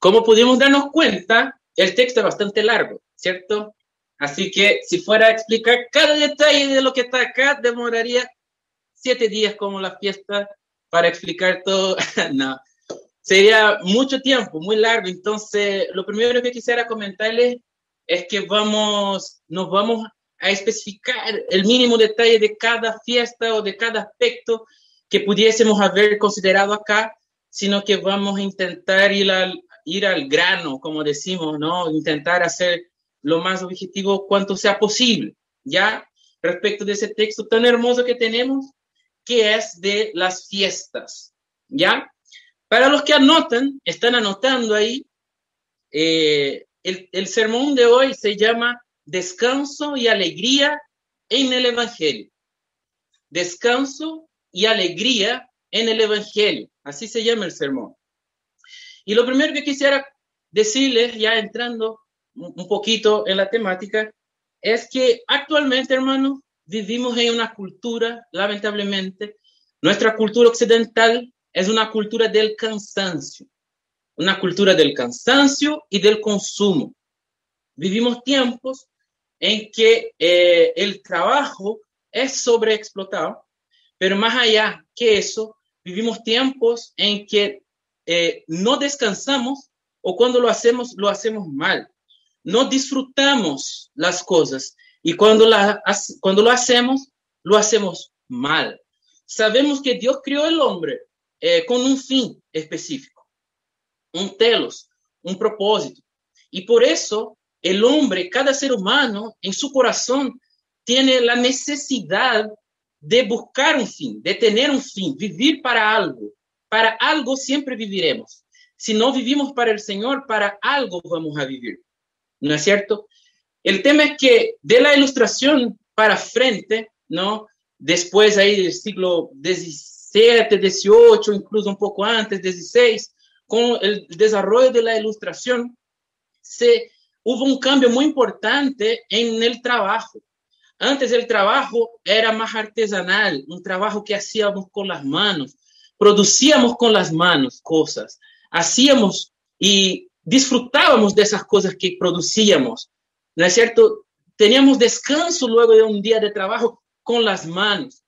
como pudimos darnos cuenta, el texto es bastante largo, ¿cierto? Así que si fuera a explicar cada detalle de lo que está acá, demoraría siete días como la fiesta para explicar todo. no, sería mucho tiempo, muy largo. Entonces, lo primero que quisiera comentarles es que vamos, nos vamos a especificar el mínimo detalle de cada fiesta o de cada aspecto que pudiésemos haber considerado acá, sino que vamos a intentar ir al, ir al grano, como decimos, ¿no? Intentar hacer lo más objetivo cuanto sea posible, ¿ya? Respecto de ese texto tan hermoso que tenemos, que es de las fiestas, ¿ya? Para los que anotan, están anotando ahí, eh, el, el sermón de hoy se llama Descanso y Alegría en el Evangelio. Descanso y alegría en el Evangelio. Así se llama el sermón. Y lo primero que quisiera decirles, ya entrando un poquito en la temática, es que actualmente, hermano, vivimos en una cultura, lamentablemente, nuestra cultura occidental es una cultura del cansancio, una cultura del cansancio y del consumo. Vivimos tiempos en que eh, el trabajo es sobreexplotado, pero más allá que eso, vivimos tiempos en que eh, no descansamos o cuando lo hacemos, lo hacemos mal. No disfrutamos las cosas y cuando, lo hacemos, lo hacemos mal. Sabemos que Dios creó el hombre eh, con un fin específico, un telos, un propósito. Y por eso el hombre, cada ser humano, en su corazón, tiene la necesidad de buscar un fin, de tener un fin, vivir para algo, para algo siempre viviremos. Si no vivimos para el Señor, para algo vamos a vivir. ¿No es cierto? El tema es que de la ilustración para frente, ¿no? Después ahí del siglo XVII, XVIII, incluso un poco antes, XVI, con el desarrollo de la ilustración, se, hubo un cambio muy importante en el trabajo. Antes el trabajo era más artesanal, un trabajo que hacíamos con las manos, producíamos con las manos cosas, hacíamos y disfrutábamos de esas cosas que producíamos, ¿no es cierto? Teníamos descanso luego de un día de trabajo con las manos.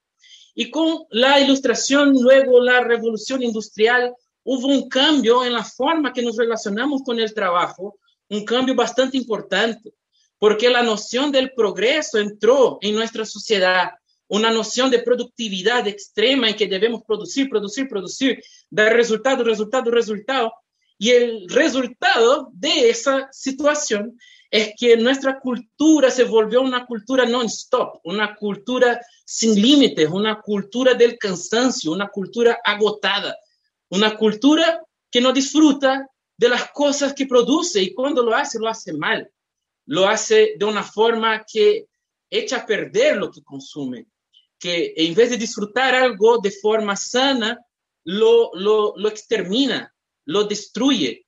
Y con la ilustración, luego la revolución industrial, hubo un cambio en la forma que nos relacionamos con el trabajo, un cambio bastante importante, porque la noción del progreso entró en nuestra sociedad una noción de productividad extrema en que debemos producir, producir, producir, dar resultado, resultado, resultado. Y el resultado de esa situación es que nuestra cultura se volvió una cultura non-stop, una cultura sin límites, una cultura del cansancio, una cultura agotada, una cultura que no disfruta de las cosas que produce y cuando lo hace, lo hace mal. Lo hace de una forma que echa a perder lo que consume que en vez de disfrutar algo de forma sana, lo, lo, lo extermina, lo destruye,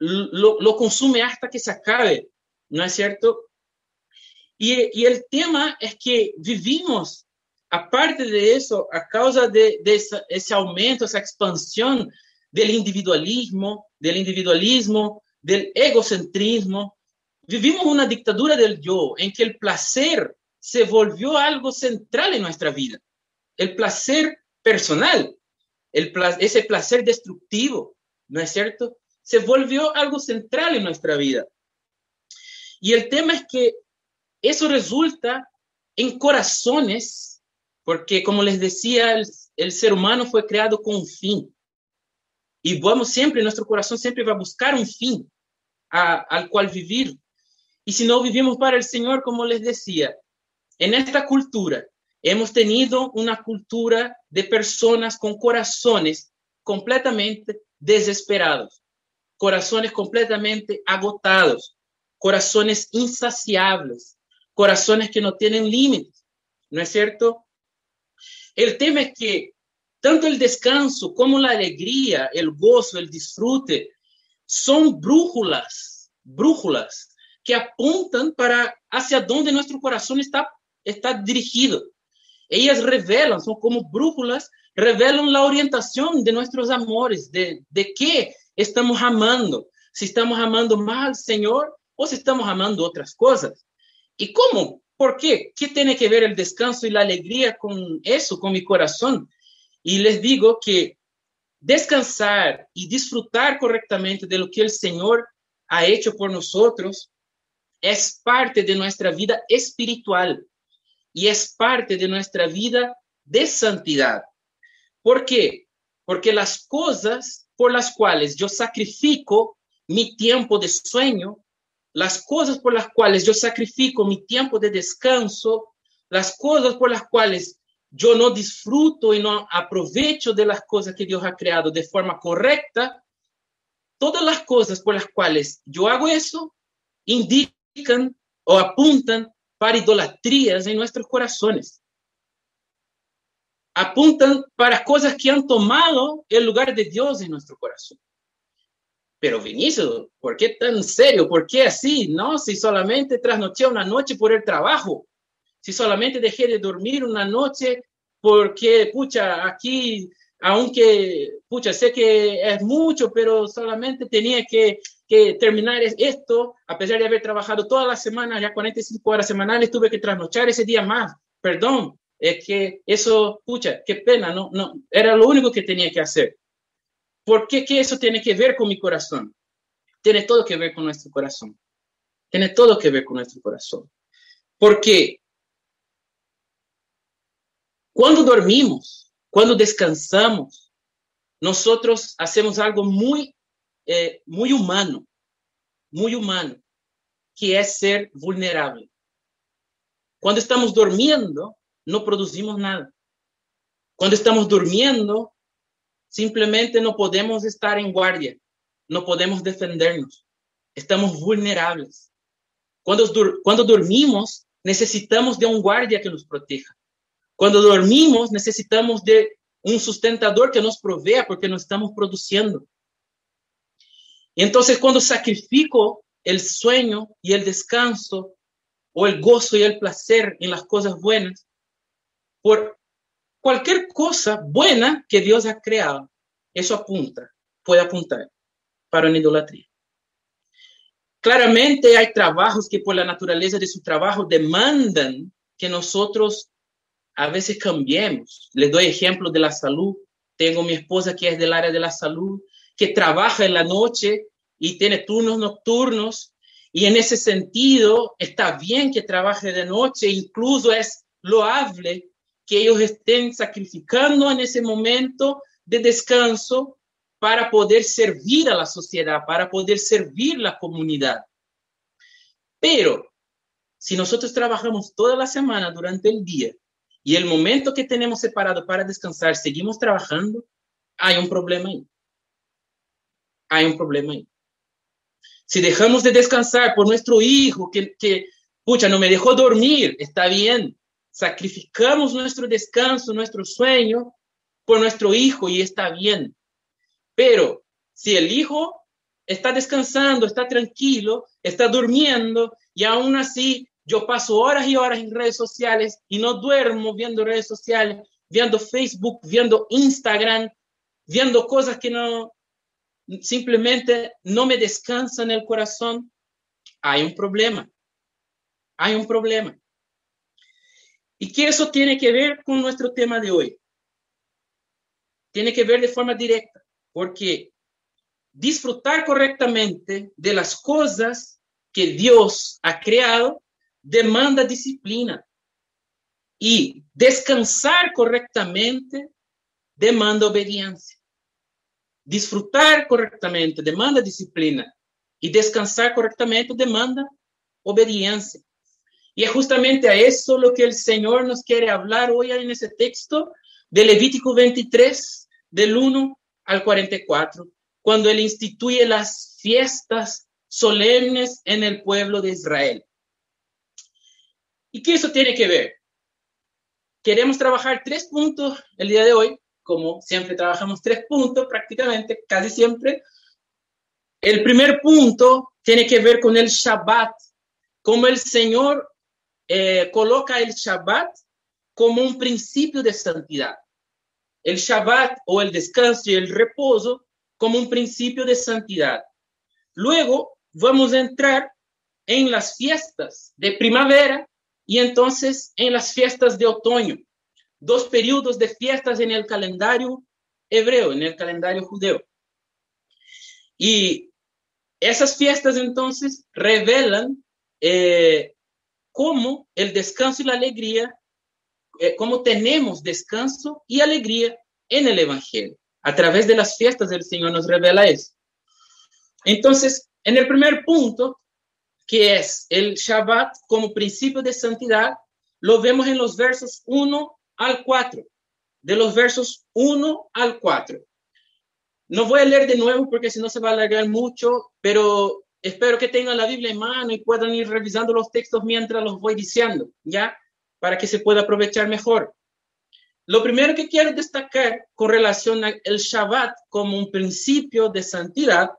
lo, lo, consume hasta que se acabe, ¿no es cierto? Y, y, el tema es que vivimos, aparte de eso, a causa de, de esa, ese aumento, esa expansión del individualismo, del individualismo, del egocentrismo, vivimos una dictadura del yo, en que el placer se volvió algo central en nuestra vida. El placer personal, el ese placer destructivo, ¿no es cierto? Se volvió algo central en nuestra vida. Y el tema es que eso resulta en corazones, porque como les decía, el, ser humano fue creado con un fin. Y vamos siempre, nuestro corazón siempre va a buscar un fin al cual vivir. Y si no vivimos para el Señor, como les decía, en esta cultura hemos tenido una cultura de personas con corazones completamente desesperados, corazones completamente agotados, corazones insaciables, corazones que no tienen límites, ¿no es cierto? El tema es que tanto el descanso como la alegría, el gozo, el disfrute, son brújulas, brújulas que apuntan para hacia donde nuestro corazón está está dirigido. Ellas revelan, son como brújulas, revelan la orientación de nuestros amores, de, de qué estamos amando. si estamos amando más al Señor o si estamos amando otras cosas. ¿Y cómo? ¿Por qué? ¿Qué tiene que ver el descanso y la alegría con eso, con mi corazón? Y les digo que descansar y disfrutar correctamente de lo que el Señor ha hecho por nosotros es parte de nuestra vida espiritual y es parte de nuestra vida de santidad. ¿Por qué? Porque las cosas por las cuales yo sacrifico mi tiempo de sueño, las cosas por las cuales yo sacrifico mi tiempo de descanso, las cosas por las cuales yo no disfruto y no aprovecho de las cosas que Dios ha creado de forma correcta, todas las cosas por las cuales yo hago eso indican o apuntan para idolatrías en nuestros corazones. Apuntan para cosas que han tomado el lugar de Dios en nuestro corazón. Pero Vinicius, ¿por qué tan serio? ¿Por qué así? No, si solamente trasnoché una noche por el trabajo, si solamente dejé de dormir una noche porque, pucha, aquí, aunque, pucha, sé que es mucho, pero solamente tenía que, que terminar esto, a pesar de haber trabajado toda la semana, ya 45 horas semanales, tuve que trasnochar ese día más. Perdón, es que eso, pucha, qué pena, no, no, era lo único que tenía que hacer. ¿Por qué que eso tiene que ver con mi corazón? Tiene todo que ver con nuestro corazón. Tiene todo que ver con nuestro corazón. Porque cuando dormimos, cuando descansamos, nosotros hacemos algo muy, eh, muy humano, muy humano, que es ser vulnerable. Cuando estamos durmiendo, no producimos nada. Cuando estamos durmiendo, simplemente no podemos estar en guardia, no podemos defendernos, estamos vulnerables. Cuando, cuando dormimos, necesitamos de un guardia que nos proteja. Cuando dormimos, necesitamos de un sustentador que nos provea porque no estamos produciendo. Y entonces cuando sacrifico el sueño y el descanso o el gozo y el placer en las cosas buenas por cualquier cosa buena que Dios ha creado, eso apunta, puede apuntar para una idolatría. Claramente hay trabajos que por la naturaleza de su trabajo demandan que nosotros a veces cambiemos. Les doy ejemplo de la salud. Tengo mi esposa que es del área de la salud, que trabaja en la noche y tiene turnos nocturnos. Y en ese sentido, está bien que trabaje de noche, incluso es loable que ellos estén sacrificando en ese momento de descanso para poder servir a la sociedad, para poder servir la comunidad. Pero si nosotros trabajamos toda la semana durante el día y el momento que tenemos separado para descansar seguimos trabajando, hay un problema ahí. Hay un problema ahí. Si dejamos de descansar por nuestro hijo que, que pucha, no me dejó dormir, está bien. Sacrificamos nuestro descanso, nuestro sueño por nuestro hijo y está bien. Pero si el hijo está descansando, está tranquilo, está durmiendo y aún así yo paso horas y horas en redes sociales y no duermo viendo redes sociales, viendo Facebook, viendo Instagram, viendo cosas que no simplemente no me descansan el corazón, hay un problema. Hay un problema. ¿Y qué eso tiene que ver con nuestro tema de hoy? Tiene que ver de forma directa, porque disfrutar correctamente de las cosas que Dios ha creado demanda disciplina. Y descansar correctamente demanda obediencia. Disfrutar correctamente demanda disciplina. Y descansar correctamente demanda obediencia. Y es justamente a eso lo que el Señor nos quiere hablar hoy en ese texto de Levítico 23, del 1 al 44, cuando Él instituye las fiestas solemnes en el pueblo de Israel. ¿Y qué eso tiene que ver? Queremos trabajar tres puntos el día de hoy, como siempre trabajamos tres puntos prácticamente, casi siempre. El primer punto tiene que ver con el Shabbat, como el Señor eh, coloca el Shabbat como un principio de santidad. El Shabbat o el descanso y el reposo como un principio de santidad. Luego vamos a entrar en las fiestas de primavera y entonces en las fiestas de otoño. Dos periodos de fiestas en el calendario hebreo, en el calendario judeo. Y esas fiestas entonces revelan eh, cómo el descanso y la alegría, eh, cómo tenemos descanso y alegría en el Evangelio. A través de las fiestas el Señor nos revela eso. Entonces, en el primer punto, que es el Shabbat como principio de santidad, lo vemos en los versos 1 al 4. De los versos 1 al 4. No voy a leer de nuevo porque si no se va a alargar mucho, pero espero que tengan la Biblia en mano y puedan ir revisando los textos mientras los voy diciendo, ¿ya? Para que se pueda aprovechar mejor. Lo primero que quiero destacar con relación al Shabbat como un principio de santidad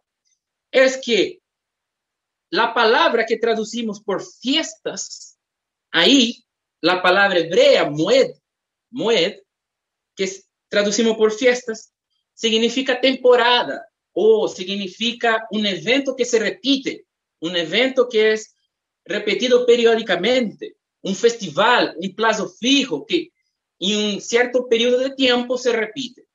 es que la palabra que traducimos por fiestas, ahí la palabra hebrea, mued, mued, que traducimos por fiestas, significa temporada o significa un evento que se repite, un evento que es repetido periódicamente, un festival, un plazo fijo que en un cierto periodo de tiempo se repite.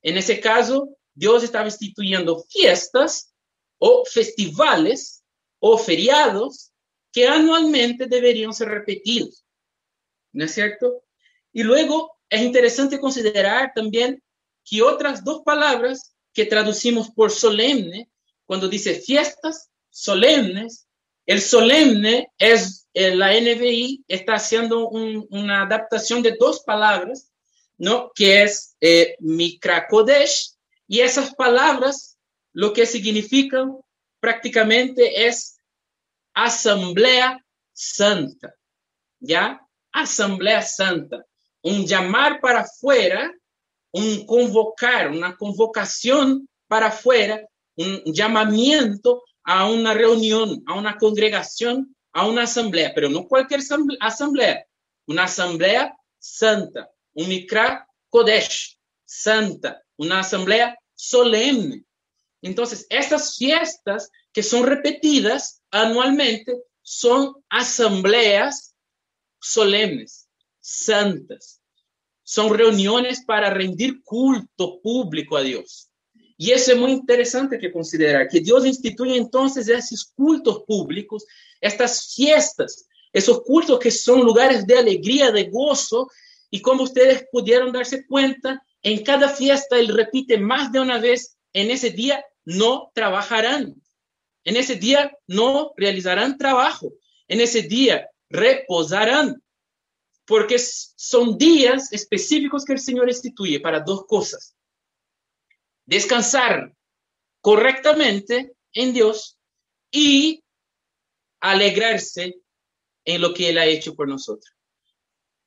En ese caso, Dios estaba instituyendo fiestas o festivales o feriados que anualmente deberían ser repetidos. ¿No es cierto? Y luego es interesante considerar también que otras dos palabras que traducimos por solemne, cuando dice fiestas solemnes, el solemne es, eh, la NBI está haciendo una adaptación de dos palabras, ¿no? Que es eh, Mikrakodesh, y esas palabras lo que significan prácticamente es asamblea santa, ¿ya? Asamblea santa, un llamar para afuera un convocar, una convocación para afuera, un llamamiento a una reunión, a una congregación, a una asamblea, pero no cualquier asamblea, una asamblea santa, un Mikra Kodesh, santa, una asamblea solemne. Entonces, estas fiestas que son repetidas anualmente son asambleas solemnes, santas. Son reuniones para rendir culto público a Dios. Y eso es muy interesante que considerar, que Dios instituye entonces esos cultos públicos, estas fiestas, esos cultos que son lugares de alegría, de gozo, y como ustedes pudieron darse cuenta, en cada fiesta Él repite más de una vez, en ese día no trabajarán, en ese día no realizarán trabajo, en ese día reposarán, porque son días específicos que el Señor instituye para dos cosas. Descansar correctamente en Dios y alegrarse en lo que Él ha hecho por nosotros.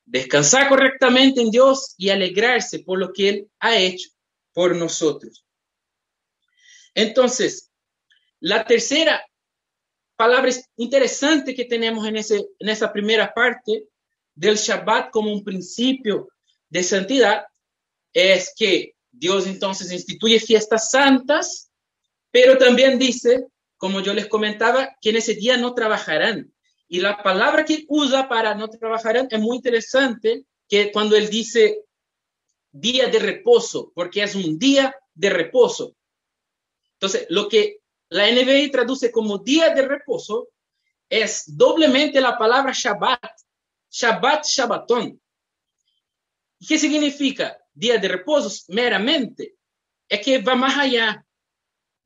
Descansar correctamente en Dios y alegrarse por lo que Él ha hecho por nosotros. Entonces, la tercera palabra interesante que tenemos en, ese, en esa primera parte del Shabbat como un principio de santidad es que Dios entonces instituye fiestas santas, pero también dice, como yo les comentaba, que en ese día no trabajarán. Y la palabra que usa para no trabajarán es muy interesante, que cuando él dice día de reposo, porque es un día de reposo. Entonces, lo que la NBI traduce como día de reposo es doblemente la palabra Shabbat, Shabbat, Shabbatón. ¿Qué significa? Día de reposo meramente. Es que va más allá,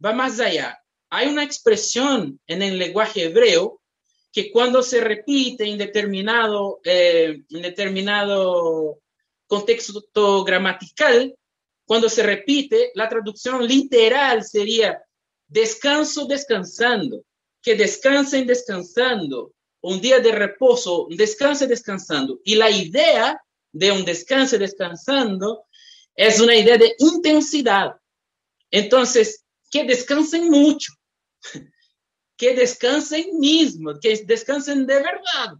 va más allá. Hay una expresión en el lenguaje hebreo que cuando se repite en determinado, eh, en determinado contexto gramatical, cuando se repite, la traducción literal sería descanso descansando, que descansen descansando, un día de reposo, descanse descansando. Y la idea de un descanse descansando es una idea de intensidad. Entonces, que descansen mucho, que descansen mismo, que descansen de verdad,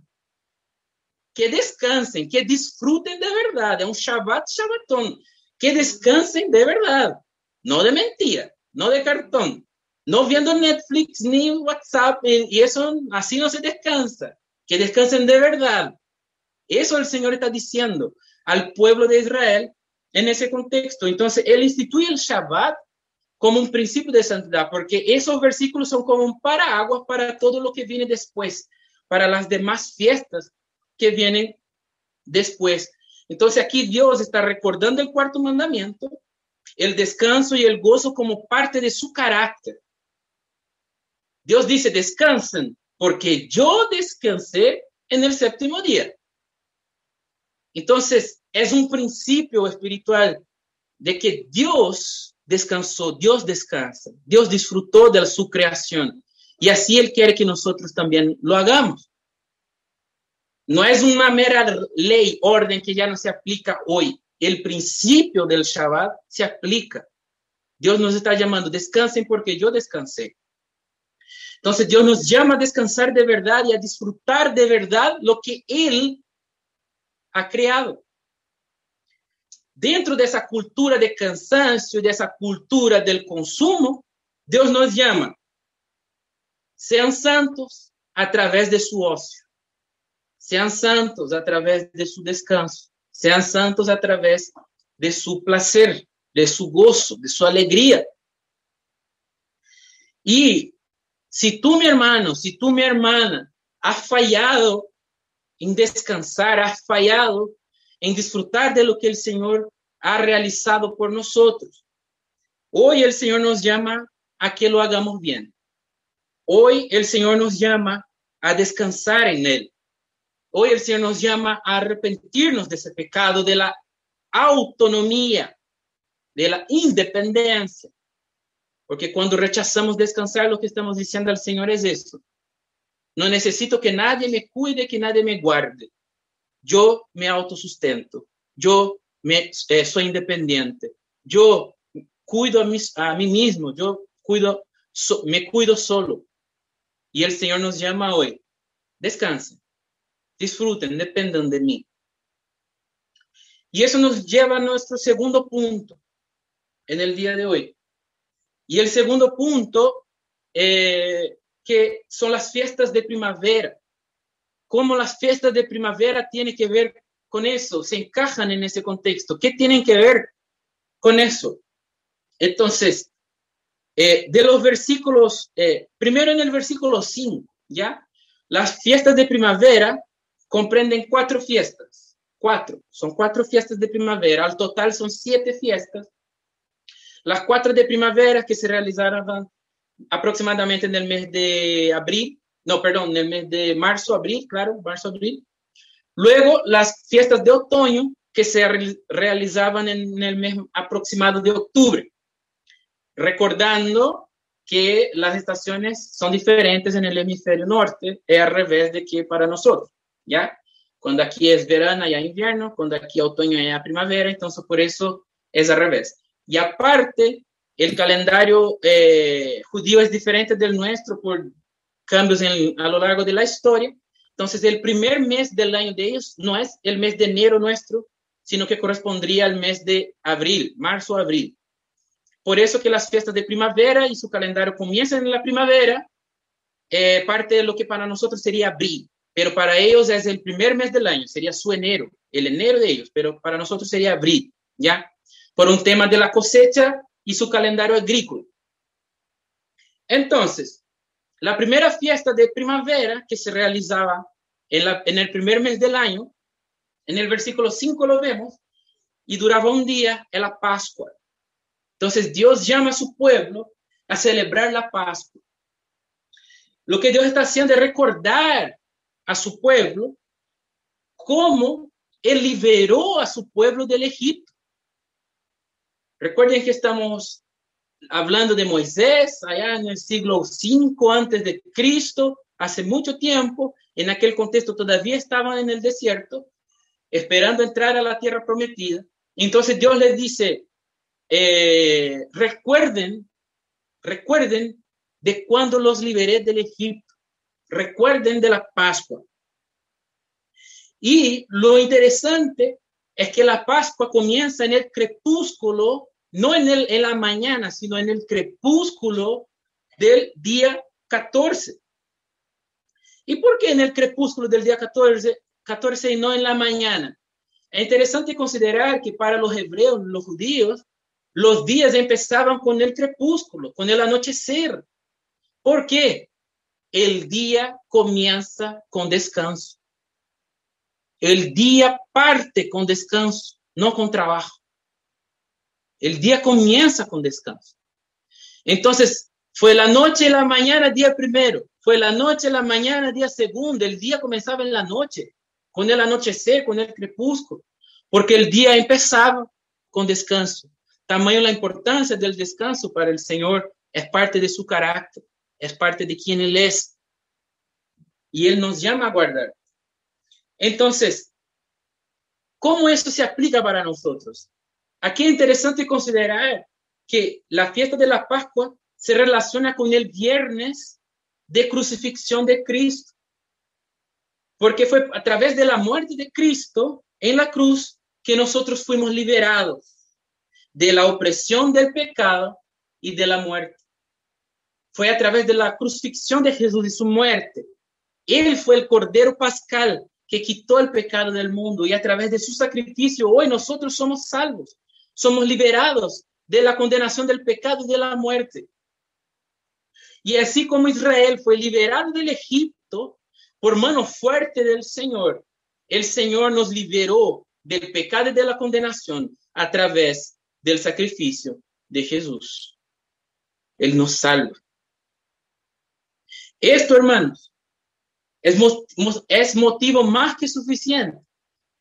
que descansen, que disfruten de verdad. Es un Shabbat Shabbatón, que descansen de verdad, no de mentira, no de cartón, no viendo Netflix ni WhatsApp, y eso así no se descansa, que descansen de verdad. Eso el Señor está diciendo al pueblo de Israel en ese contexto. Entonces, Él instituye el Shabbat como un principio de santidad, porque esos versículos son como un paraguas para todo lo que viene después, para las demás fiestas que vienen después. Entonces, aquí Dios está recordando el cuarto mandamiento, el descanso y el gozo como parte de su carácter. Dios dice, descansen, porque yo descansé en el séptimo día. Entonces, es un principio espiritual de que Dios descansó, Dios descansa, Dios disfrutó de su creación y así Él quiere que nosotros también lo hagamos. No es una mera ley, orden que ya no se aplica hoy. El principio del Shabbat se aplica. Dios nos está llamando, descansen porque yo descansé. Entonces Dios nos llama a descansar de verdad y a disfrutar de verdad lo que Él ha creado. Dentro de esa cultura de cansancio, de esa cultura del consumo, Dios nos llama. Sean santos a través de su ocio. Sean santos a través de su descanso. Sean santos a través de su placer, de su gozo, de su alegría. Y si tú, mi hermano, si tú, mi hermana, has fallado en descansar, has fallado en disfrutar de lo que el Señor ha realizado por nosotros, hoy el Señor nos llama a que lo hagamos bien. Hoy el Señor nos llama a descansar en Él. Hoy el Señor nos llama a arrepentirnos de ese pecado, de la autonomía, de la independencia, porque cuando rechazamos descansar, lo que estamos diciendo al Señor es eso. No necesito que nadie me cuide, que nadie me guarde. Yo me autosustento. Yo me, eh, soy independiente. Yo cuido a, a mí mismo. Yo cuido, me cuido solo. Y el Señor nos llama hoy. Descansen, disfruten, dependan de mí. Y eso nos lleva a nuestro segundo punto en el día de hoy. Y el segundo punto, eh, que son las fiestas de primavera. ¿Cómo las fiestas de primavera tienen que ver con eso? ¿Se encajan en ese contexto? ¿Qué tienen que ver con eso? Entonces, eh, de los versículos, eh, primero en el versículo 5, ¿ya? Las fiestas de primavera comprenden cuatro fiestas, cuatro, son cuatro fiestas de primavera, al total son siete fiestas las cuatro de primavera que se realizaron aproximadamente en el mes de abril, no, perdón, en el mes de marzo, abril, claro, marzo, abril. Luego las fiestas de otoño que se realizaban en el mes aproximado de octubre, recordando que las estaciones son diferentes en el hemisferio norte, es al revés de que para nosotros, ¿ya? Cuando aquí es verano, allá invierno, cuando aquí otoño, allá primavera, entonces por eso es al revés. Y aparte, el calendario eh, judío es diferente del nuestro por cambios a lo largo de la historia. Entonces, el primer mes del año de ellos no es el mes de enero nuestro, sino que correspondría al mes de abril, marzo, abril. Por eso que las fiestas de primavera y su calendario comienzan en la primavera, eh, parte de lo que para nosotros sería abril, pero para ellos es el primer mes del año, sería su enero, el enero de ellos, pero para nosotros sería abril, ¿ya? Por un tema de la cosecha y su calendario agrícola. Entonces, la primera fiesta de primavera que se realizaba en, el primer mes del año, en el versículo 5 lo vemos, y duraba un día, en la Pascua. Entonces Dios llama a su pueblo a celebrar la Pascua. Lo que Dios está haciendo es recordar a su pueblo cómo Él liberó a su pueblo del Egipto. Recuerden que estamos hablando de Moisés allá en el siglo 5 antes de Cristo, hace mucho tiempo, en aquel contexto todavía estaban en el desierto, esperando entrar a la tierra prometida. Entonces Dios les dice, eh, recuerden, recuerden de cuando los liberé del Egipto, recuerden de la Pascua. Y lo interesante es que la Pascua comienza en el crepúsculo no en, el, en la mañana, sino en el crepúsculo del día 14. ¿Y por qué en el crepúsculo del día 14, 14 y no en la mañana? Es interesante considerar que para los hebreos, los judíos, los días empezaban con el crepúsculo, con el anochecer. ¿Por qué? El día comienza con descanso. El día parte con descanso, no con trabajo. El día comienza con descanso. Entonces, fue la noche y la mañana, día primero. Fue la noche y la mañana, día segundo. El día comenzaba en la noche, con el anochecer, con el crepúsculo, porque el día empezaba con descanso. Tamaño la importancia del descanso para el Señor es parte de su carácter, es parte de quien Él es. Y Él nos llama a guardar. Entonces, ¿cómo esto se aplica para nosotros? Aquí es interesante considerar que la fiesta de la Pascua se relaciona con el viernes de crucifixión de Cristo. Porque fue a través de la muerte de Cristo en la cruz que nosotros fuimos liberados de la opresión del pecado y de la muerte. Fue a través de la crucifixión de Jesús y su muerte. Él fue el Cordero Pascal que quitó el pecado del mundo y a través de su sacrificio hoy nosotros somos salvos, somos liberados de la condenación del pecado y de la muerte. Y así como Israel fue liberado del Egipto por mano fuerte del Señor, el Señor nos liberó del pecado y de la condenación a través del sacrificio de Jesús. Él nos salva. Esto, hermanos, es, motivo más que suficiente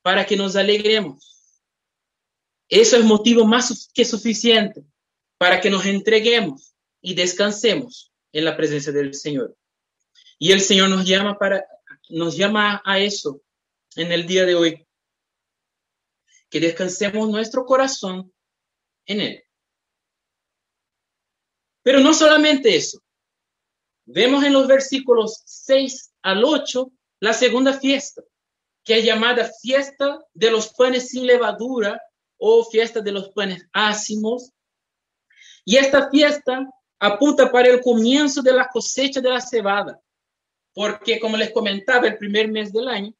para que nos alegremos. Eso es motivo más que suficiente para que nos entreguemos y descansemos en la presencia del Señor. Y el Señor nos llama para nos llama a eso en el día de hoy. Que descansemos nuestro corazón en Él. Pero no solamente eso. Vemos en los versículos 6 al 8 la segunda fiesta, que es llamada fiesta de los panes sin levadura o fiesta de los panes ácimos. Y esta fiesta apunta para el comienzo de la cosecha de la cebada, porque como les comentaba, el primer mes del año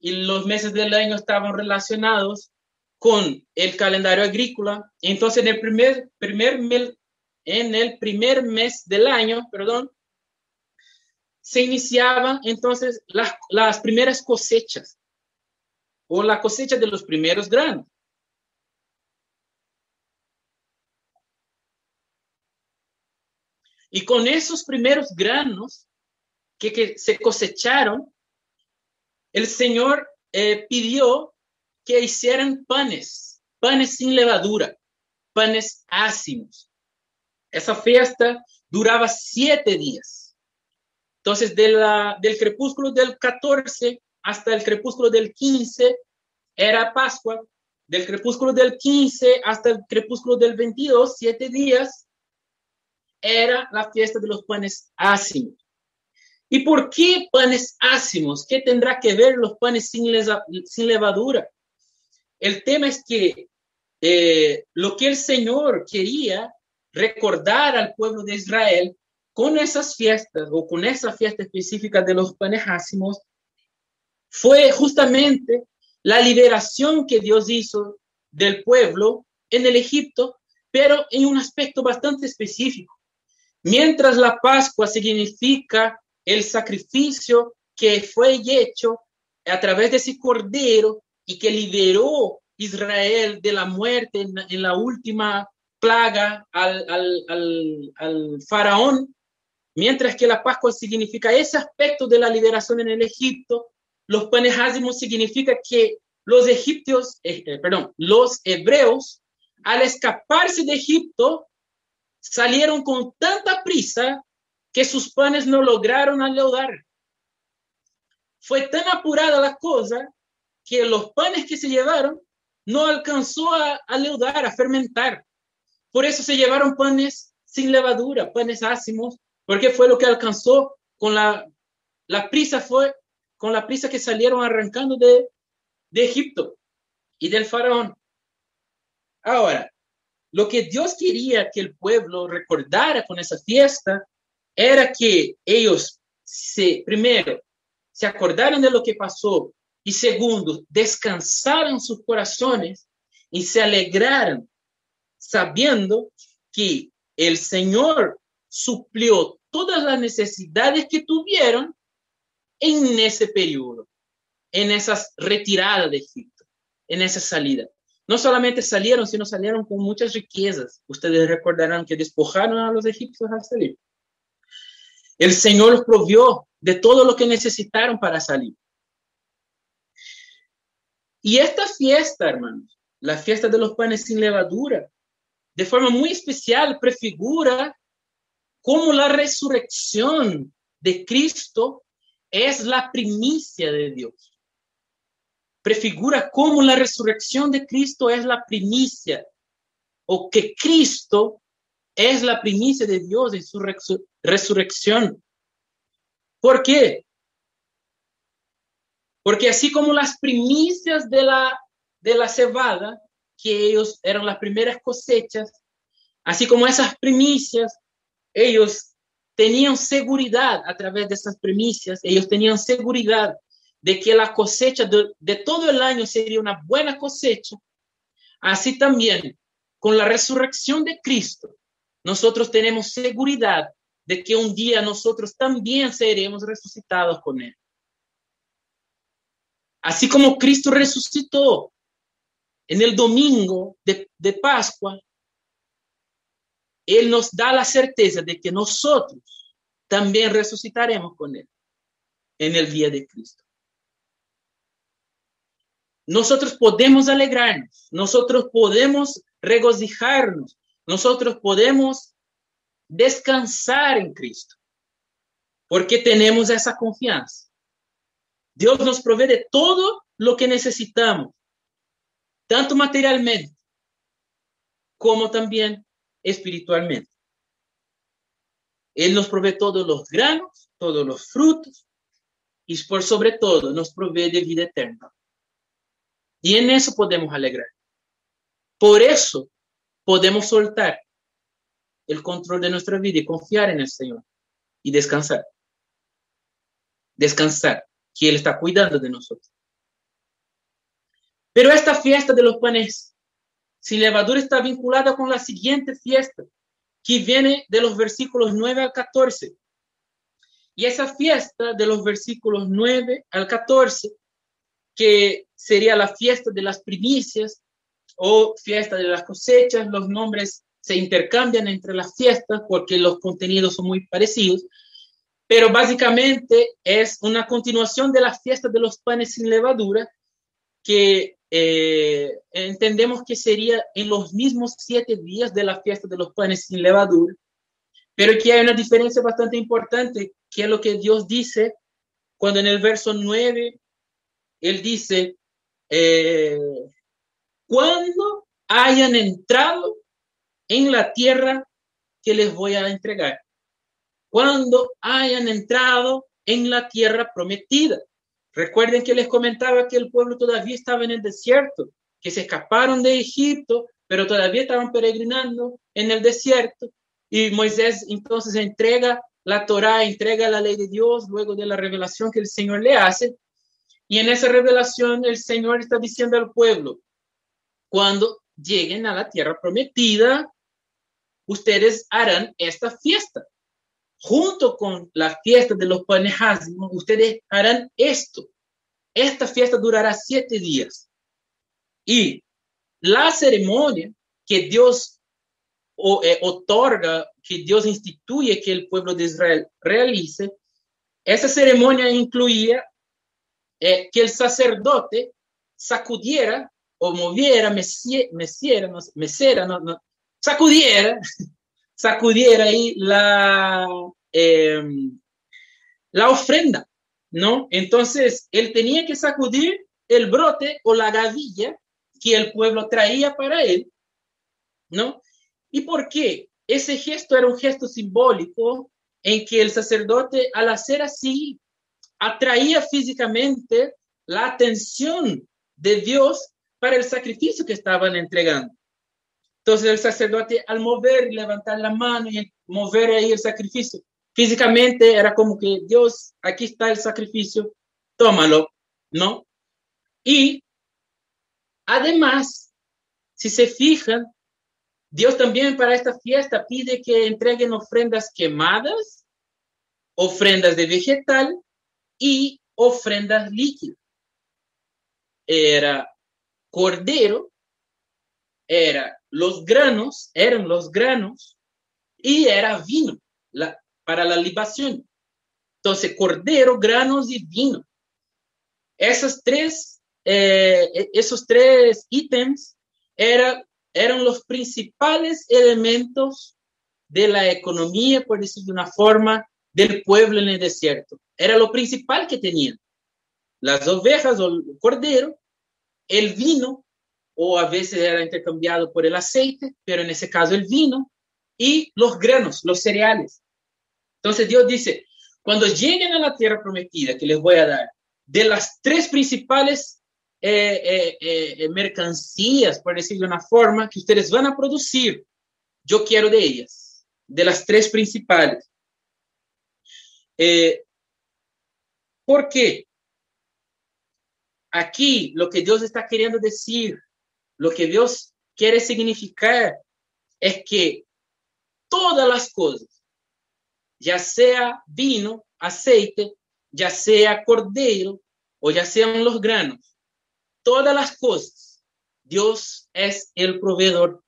y los meses del año estaban relacionados con el calendario agrícola. Entonces, en el primer, primer, en el primer mes del año, perdón, se iniciaban entonces las, las primeras cosechas o la cosecha de los primeros granos. Y con esos primeros granos que, se cosecharon, el Señor eh, pidió que hicieran panes, panes sin levadura, panes ácimos. Esa fiesta duraba siete días. Entonces, del crepúsculo del 14 hasta el crepúsculo del 15 era Pascua. Del crepúsculo del 15 hasta el crepúsculo del 22, siete días, era la fiesta de los panes ácimos. ¿Y por qué panes ácimos? ¿Qué tendrá que ver los panes sin, levadura? El tema es que eh, lo que el Señor quería recordar al pueblo de Israel con esas fiestas o con esa fiesta específica de los panejásimos fue justamente la liberación que Dios hizo del pueblo en el Egipto, pero en un aspecto bastante específico. Mientras la Pascua significa el sacrificio que fue hecho a través de ese cordero y que liberó Israel de la muerte en, la última plaga al, al, faraón, mientras que la Pascua significa ese aspecto de la liberación en el Egipto, los panes significa que los egipcios, eh, eh, perdón, los hebreos, al escaparse de Egipto, salieron con tanta prisa que sus panes no lograron aleudar. Fue tan apurada la cosa que los panes que se llevaron no alcanzó a, leudar, a fermentar. Por eso se llevaron panes sin levadura, panes ácimos, porque fue lo que alcanzó con la, prisa, fue con la prisa que salieron arrancando de Egipto y del faraón. Ahora, lo que Dios quería que el pueblo recordara con esa fiesta era que ellos, se, primero, se acordaron de lo que pasó y segundo, descansaron sus corazones y se alegraron sabiendo que el Señor suplió todas las necesidades que tuvieron en ese periodo, en esas retiradas de Egipto, en esa salida. No solamente salieron, sino salieron con muchas riquezas. Ustedes recordarán que despojaron a los egipcios al salir. El Señor los provió de todo lo que necesitaron para salir. Y esta fiesta, hermanos, la fiesta de los panes sin levadura, de forma muy especial prefigura cómo la resurrección de Cristo es la primicia de Dios. Prefigura cómo la resurrección de Cristo es la primicia, o que Cristo es la primicia de Dios en su resurrección. ¿Por qué? Porque así como las primicias de la, de la cebada, que ellos eran las primeras cosechas, así como esas primicias, ellos tenían seguridad a través de esas primicias, ellos tenían seguridad de que la cosecha de, todo el año sería una buena cosecha, así también con la resurrección de Cristo, nosotros tenemos seguridad de que un día nosotros también seremos resucitados con Él. Así como Cristo resucitó en el domingo de, de Pascua, Él nos da la certeza de que nosotros también resucitaremos con Él en el día de Cristo. Nosotros podemos alegrarnos, nosotros podemos regocijarnos, nosotros podemos descansar en Cristo, porque tenemos esa confianza. Dios nos provee de todo lo que necesitamos, tanto materialmente como también espiritualmente. Él nos provee todos los granos, todos los frutos y por sobre todo nos provee de vida eterna. Y en eso podemos alegrar. Por eso podemos soltar el control de nuestra vida y confiar en el Señor y descansar. Descansar, que Él está cuidando de nosotros. Pero esta fiesta de los panes sin levadura está vinculada con la siguiente fiesta, que viene de los versículos 9 al 14. Y esa fiesta de los versículos 9 al 14, que sería la fiesta de las primicias, o fiesta de las cosechas, los nombres se intercambian entre las fiestas porque los contenidos son muy parecidos, pero básicamente es una continuación de la fiesta de los panes sin levadura que eh, entendemos que sería en los mismos siete días de la fiesta de los panes sin levadura, pero que hay una diferencia bastante importante, que es lo que Dios dice cuando en el verso 9, Él dice, eh, cuando hayan entrado en la tierra que les voy a entregar. Cuando hayan entrado en la tierra prometida. Recuerden que les comentaba que el pueblo todavía estaba en el desierto, que se escaparon de Egipto, pero todavía estaban peregrinando en el desierto. Y Moisés entonces entrega la Torá, entrega la ley de Dios luego de la revelación que el Señor le hace. Y en esa revelación el Señor está diciendo al pueblo, cuando lleguen a la tierra prometida, ustedes harán esta fiesta. Junto con la fiesta de los panes ustedes harán esto. Esta fiesta durará siete días. Y la ceremonia que Dios eh, otorga, que Dios instituye que el pueblo de Israel realice, esa ceremonia incluía eh, que el sacerdote sacudiera o moviera, meciera, no, no, no, sacudiera, sacudiera ahí la, em, la ofrenda, ¿no? Entonces, él tenía que sacudir el brote o la gavilla que el pueblo traía para él, ¿no? ¿Y por qué? Ese gesto era un gesto simbólico en que el sacerdote, al hacer así, atraía físicamente la atención de Dios para el sacrificio que estaban entregando. Entonces el sacerdote al mover y levantar la mano y mover ahí el sacrificio, físicamente era como que Dios, aquí está el sacrificio, tómalo, ¿no? Y además, si se fijan, Dios también para esta fiesta pide que entreguen ofrendas quemadas, ofrendas de vegetal y ofrendas líquidas. Era cordero, era los granos, eran los granos y era vino para la libación. Entonces, cordero, granos y vino. Esos tres, eh, esos tres ítems eran, eran los principales elementos de la economía, por decir de una forma, del pueblo en el desierto. Era lo principal que tenían. Las ovejas o el cordero, el vino, o a veces era intercambiado por el aceite, pero en ese caso el vino, y los granos, los cereales. Entonces Dios dice, cuando lleguen a la tierra prometida que les voy a dar, de las tres principales eh, eh, eh, mercancías, por decirlo de una forma, que ustedes van a producir, yo quiero de ellas, de las tres principales. ¿Por qué? Aquí lo que Dios está queriendo decir, lo que Dios quiere significar es que todas las cosas, ya sea vino, aceite, ya sea cordero o ya sean los granos, todas las cosas, Dios es el proveedor.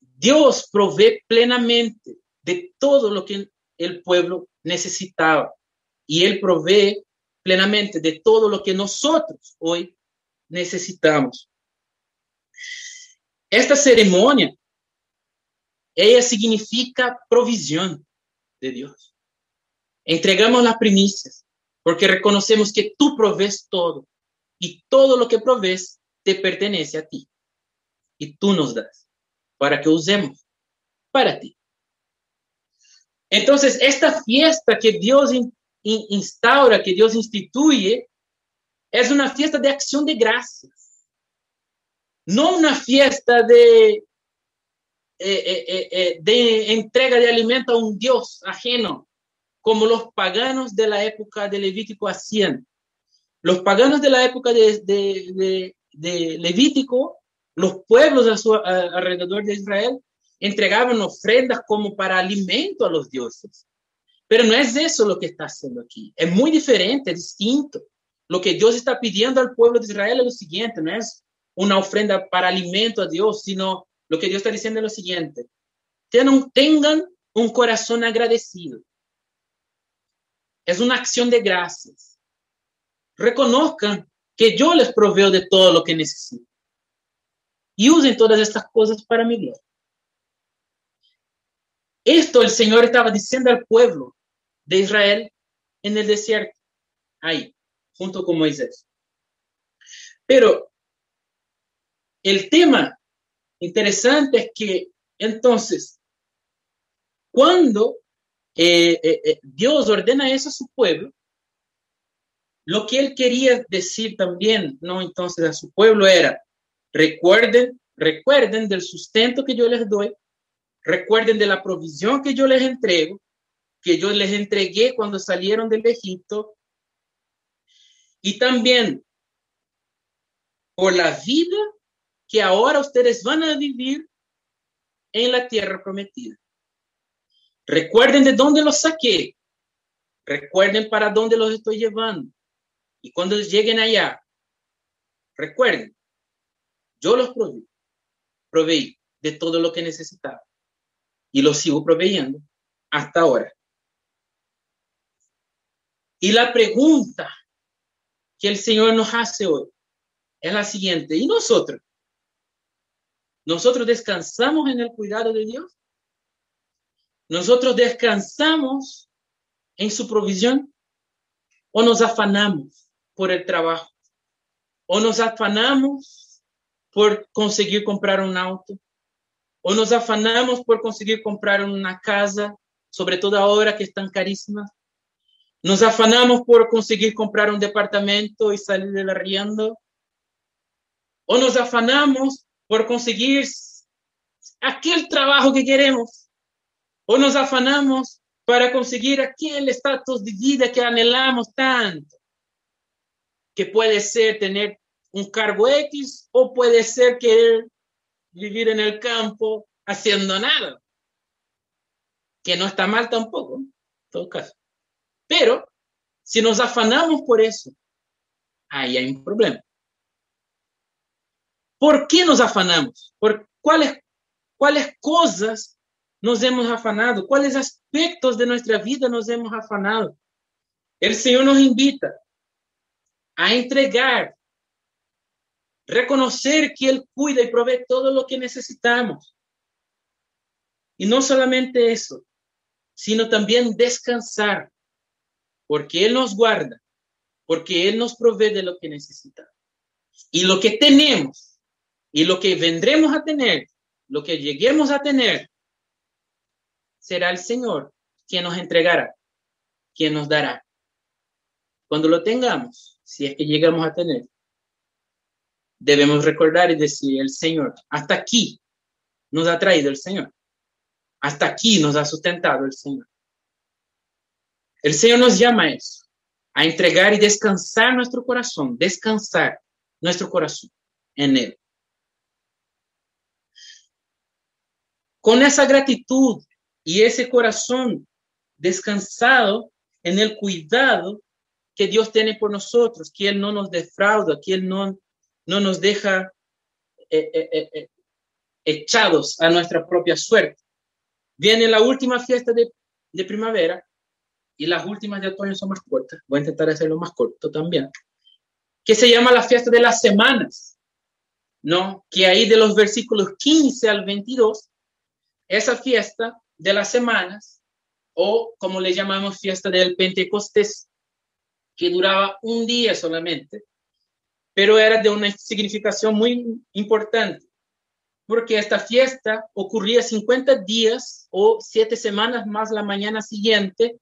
Dios provee plenamente de todo lo que el pueblo necesitaba y Él provee plenamente de todo lo que nosotros hoy necesitamos. Esta ceremonia, ella significa provisión de Dios. Entregamos las primicias porque reconocemos que tú provees todo y todo lo que provees te pertenece a ti y tú nos das para que usemos para ti. Entonces, esta fiesta que Dios instaura, que Dios instituye, es una fiesta de acción de gracias, no una fiesta de, eh, eh, eh, de entrega de alimento a un Dios ajeno, como los paganos de la época de Levítico hacían. Los paganos de la época de, Levítico, los pueblos alrededor de Israel, entregaban ofrendas como para alimento a los dioses. Pero no es eso lo que está haciendo aquí. Es muy diferente, es distinto. Lo que Dios está pidiendo al pueblo de Israel es lo siguiente, no es una ofrenda para alimento a Dios, sino lo que Dios está diciendo es lo siguiente. Tengan, un corazón agradecido. Es una acción de gracias. Reconozcan que yo les proveo de todo lo que necesitan. Y usen todas estas cosas para mi gloria. Esto el Señor estaba diciendo al pueblo de Israel en el desierto, ahí, junto con Moisés. Pero el tema interesante es que entonces, cuando eh, eh, eh, Dios ordena eso a su pueblo, lo que él quería decir también, ¿no? Entonces a su pueblo era, recuerden, recuerden del sustento que yo les doy, recuerden de la provisión que yo les entrego, que yo les entregué cuando salieron del Egipto. Y también por la vida que ahora ustedes van a vivir en la tierra prometida. Recuerden de dónde los saqué. Recuerden para dónde los estoy llevando. Y cuando lleguen allá, recuerden, yo los proveí, proveí de todo lo que necesitaba. Y los sigo proveyendo hasta ahora. Y la pregunta que el Señor nos hace hoy es la siguiente. ¿Y nosotros? ¿Nosotros descansamos en el cuidado de Dios? ¿Nosotros descansamos en su provisión? ¿O nos afanamos por el trabajo? ¿O nos afanamos por conseguir comprar un auto? ¿O nos afanamos por conseguir comprar una casa, sobre todo ahora que están carísimas? Nos afanamos por conseguir comprar un departamento y salir del arriendo. O nos afanamos por conseguir aquel trabajo que queremos. O nos afanamos para conseguir aquel estatus de vida que anhelamos tanto, que puede ser tener un cargo X o puede ser querer vivir en el campo haciendo nada, que no está mal tampoco, en todo caso. Pero si nos afanamos por eso, ahí hay un problema. ¿Por qué nos afanamos? ¿Por cuáles, cuáles cosas nos hemos afanado? ¿Cuáles aspectos de nuestra vida nos hemos afanado? El Señor nos invita a entregar, reconocer que Él cuida y provee todo lo que necesitamos. Y no solamente eso, sino también descansar, porque Él nos guarda, porque Él nos provee de lo que necesitamos. Y lo que tenemos y lo que vendremos a tener, lo que lleguemos a tener, será el Señor quien nos entregará, quien nos dará. Cuando lo tengamos, si es que llegamos a tener, debemos recordar y decir, el Señor, hasta aquí nos ha traído el Señor. Hasta aquí nos ha sustentado el Señor. El Señor nos llama a eso, a entregar y descansar nuestro corazón, descansar nuestro corazón en Él. Con esa gratitud y ese corazón descansado en el cuidado que Dios tiene por nosotros, que Él no nos defrauda, que Él no, no nos deja eh, eh, eh, echados a nuestra propia suerte. Viene la última fiesta de, de primavera y las últimas de otoño son más cortas. Voy a intentar hacerlo más corto también. Que se llama la fiesta de las semanas, ¿no? Que ahí de los versículos 15 al 22 esa fiesta de las semanas, o como le llamamos fiesta del Pentecostés, que duraba un día solamente, pero era de una significación muy importante, porque esta fiesta ocurría 50 días o siete semanas más la mañana siguiente,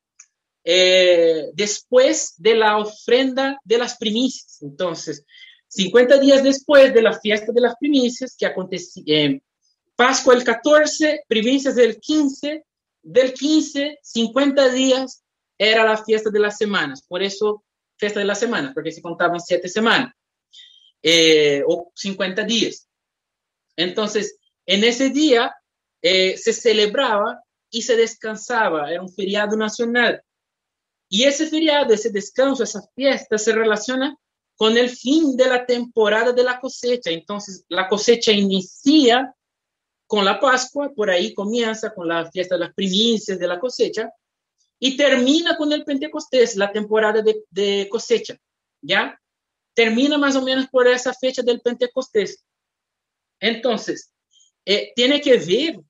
eh, después de la ofrenda de las primicias. Entonces, 50 días después de la fiesta de las primicias, que acontecía, eh, Pascua el 14, primicias del 15, del 15, 50 días era la fiesta de las semanas, por eso fiesta de las semanas, porque se contaban siete semanas eh, o 50 días. Entonces, en ese día eh, se celebraba y se descansaba, era un feriado nacional. Y ese feriado, ese descanso, esa fiesta se relaciona con el fin de la temporada de la cosecha. Entonces, la cosecha inicia con la Pascua, por ahí comienza con la fiesta de las primicias de la cosecha y termina con el Pentecostés, la temporada de, cosecha, ¿ya? Termina más o menos por esa fecha del Pentecostés. Entonces, eh, tiene que ver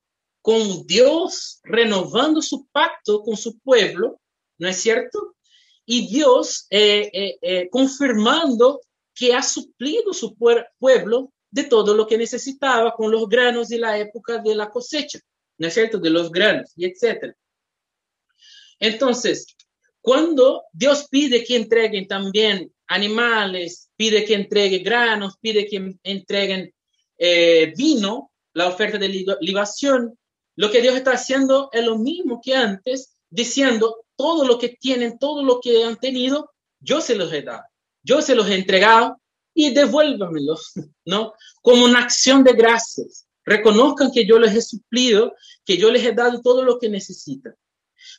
con Dios renovando su pacto con su pueblo, ¿no es cierto? Y Dios eh, eh, confirmando que ha suplido su pueblo de todo lo que necesitaba con los granos de la época de la cosecha, ¿no es cierto? De los granos y etcétera. Entonces, cuando Dios pide que entreguen también animales, pide que entreguen granos, pide que entreguen eh, vino, la oferta de libación, lo que Dios está haciendo es lo mismo que antes, diciendo, todo lo que tienen, todo lo que han tenido, yo se los he dado, yo se los he entregado y devuélvamelos, ¿no? Como una acción de gracias. Reconozcan que yo les he suplido, que yo les he dado todo lo que necesitan.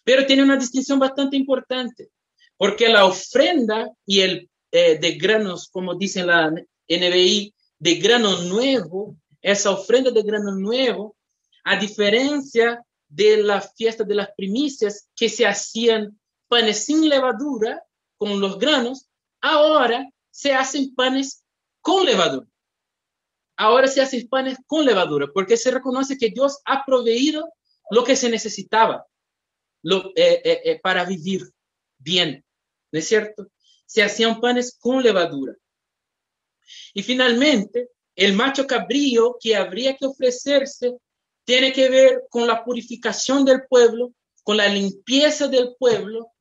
Pero tiene una distinción bastante importante, porque la ofrenda y el eh, de granos, como dice la NBI, de grano nuevo, esa ofrenda de grano nuevo, a diferencia de la fiesta de las primicias que se hacían panes sin levadura con los granos, ahora se hacen panes con levadura. Ahora se hacen panes con levadura, porque se reconoce que Dios ha proveído lo que se necesitaba lo, eh, eh, eh, para vivir bien, ¿no es cierto? Se hacían panes con levadura. Y finalmente, el macho cabrío que habría que ofrecerse tiene que ver con la purificación del pueblo, con la limpieza del pueblo,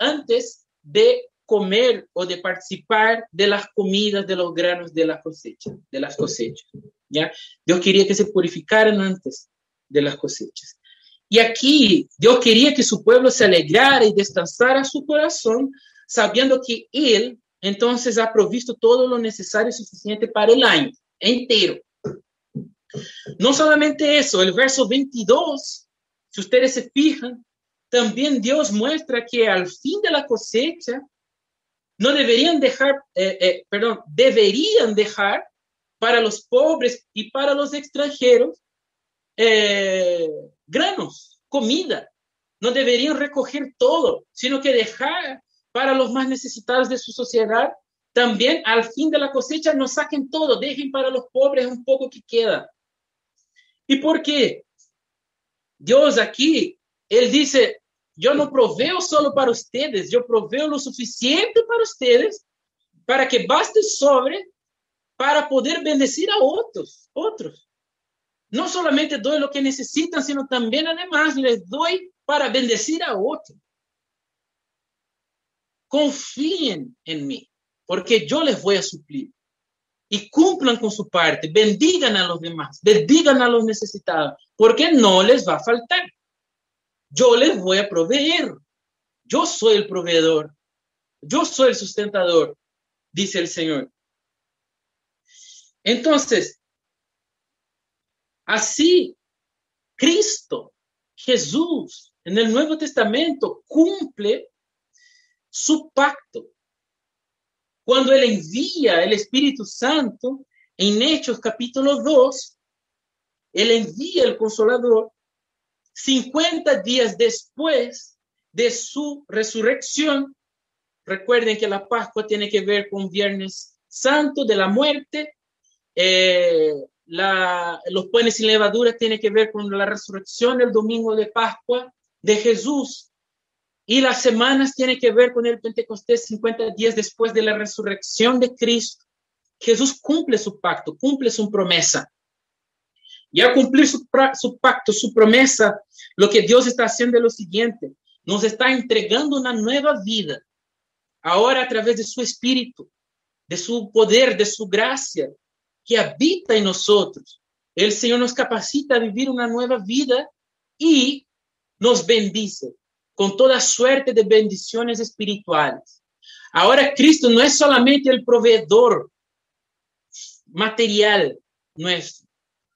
antes de comer o de participar de las comidas de los granos de la cosecha, de las cosechas. ¿ya? Dios quería que se purificaran antes de las cosechas. Y aquí Dios quería que su pueblo se alegrara y descansara su corazón, sabiendo que Él entonces ha provisto todo lo necesario y suficiente para el año entero. No solamente eso, el verso 22, si ustedes se fijan, también Dios muestra que al fin de la cosecha no deberían dejar, eh, eh, perdón, deberían dejar para los pobres y para los extranjeros eh, granos, comida. No deberían recoger todo, sino que dejar para los más necesitados de su sociedad. También al fin de la cosecha no saquen todo, dejen para los pobres un poco que queda. ¿Y por qué? Dios aquí, Él dice, yo no proveo solo para ustedes, yo proveo lo suficiente para ustedes para que baste sobre para poder bendecir a otros, otros. No solamente doy lo que necesitan, sino también además les doy para bendecir a otros. Confíen en mí, porque yo les voy a suplir. Y cumplan con su parte, bendigan a los demás, bendigan a los necesitados, porque no les va a faltar. Yo les voy a proveer. Yo soy el proveedor. Yo soy el sustentador, dice el Señor. Entonces, así Cristo, Jesús, en el Nuevo Testamento cumple su pacto. Cuando Él envía el Espíritu Santo, en Hechos capítulo 2, Él envía el consolador 50 días después de su resurrección. Recuerden que la Pascua tiene que ver con Viernes Santo de la muerte eh, los panes sin levadura tiene que ver con la resurrección del domingo de Pascua de Jesús. Y las semanas tiene que ver con el Pentecostés 50 días después de la resurrección de Cristo. Jesús cumple su pacto, cumple su promesa. Y al cumplir su, su pacto, su promesa, lo que Dios está haciendo es lo siguiente, nos está entregando una nueva vida, ahora a través de su espíritu, de su poder, de su gracia, que habita en nosotros. El Señor nos capacita a vivir una nueva vida y nos bendice con toda suerte de bendiciones espirituales. Ahora Cristo no es solamente el proveedor material nuestro,